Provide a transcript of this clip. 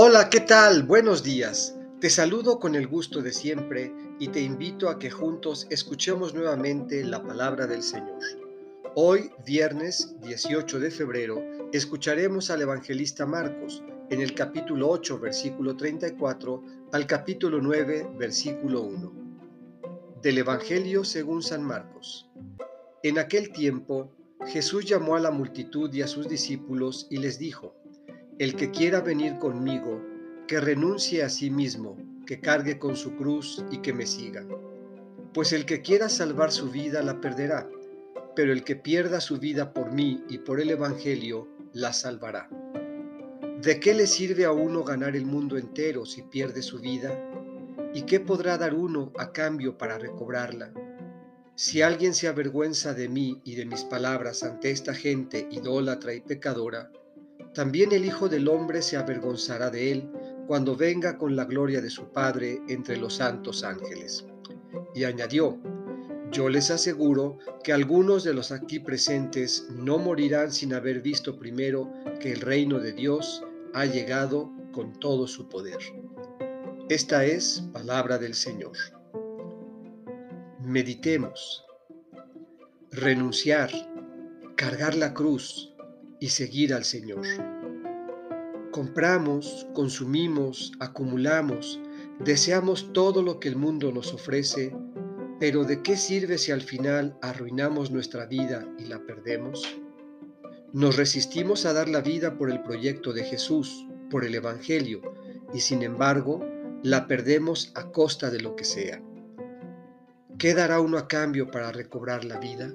Hola, ¿qué tal? Buenos días. Te saludo con el gusto de siempre y te invito a que juntos escuchemos nuevamente la palabra del Señor. Hoy, viernes 18 de febrero, escucharemos al evangelista Marcos en el capítulo 8, versículo 34 al capítulo 9, versículo 1. Del Evangelio según San Marcos. En aquel tiempo, Jesús llamó a la multitud y a sus discípulos y les dijo, el que quiera venir conmigo, que renuncie a sí mismo, que cargue con su cruz y que me siga. Pues el que quiera salvar su vida la perderá, pero el que pierda su vida por mí y por el Evangelio la salvará. ¿De qué le sirve a uno ganar el mundo entero si pierde su vida? ¿Y qué podrá dar uno a cambio para recobrarla? Si alguien se avergüenza de mí y de mis palabras ante esta gente idólatra y pecadora, también el Hijo del Hombre se avergonzará de él cuando venga con la gloria de su Padre entre los santos ángeles. Y añadió, yo les aseguro que algunos de los aquí presentes no morirán sin haber visto primero que el reino de Dios ha llegado con todo su poder. Esta es palabra del Señor. Meditemos. Renunciar, cargar la cruz, y seguir al Señor. Compramos, consumimos, acumulamos, deseamos todo lo que el mundo nos ofrece, pero ¿de qué sirve si al final arruinamos nuestra vida y la perdemos? Nos resistimos a dar la vida por el proyecto de Jesús, por el Evangelio, y sin embargo la perdemos a costa de lo que sea. ¿Qué dará uno a cambio para recobrar la vida?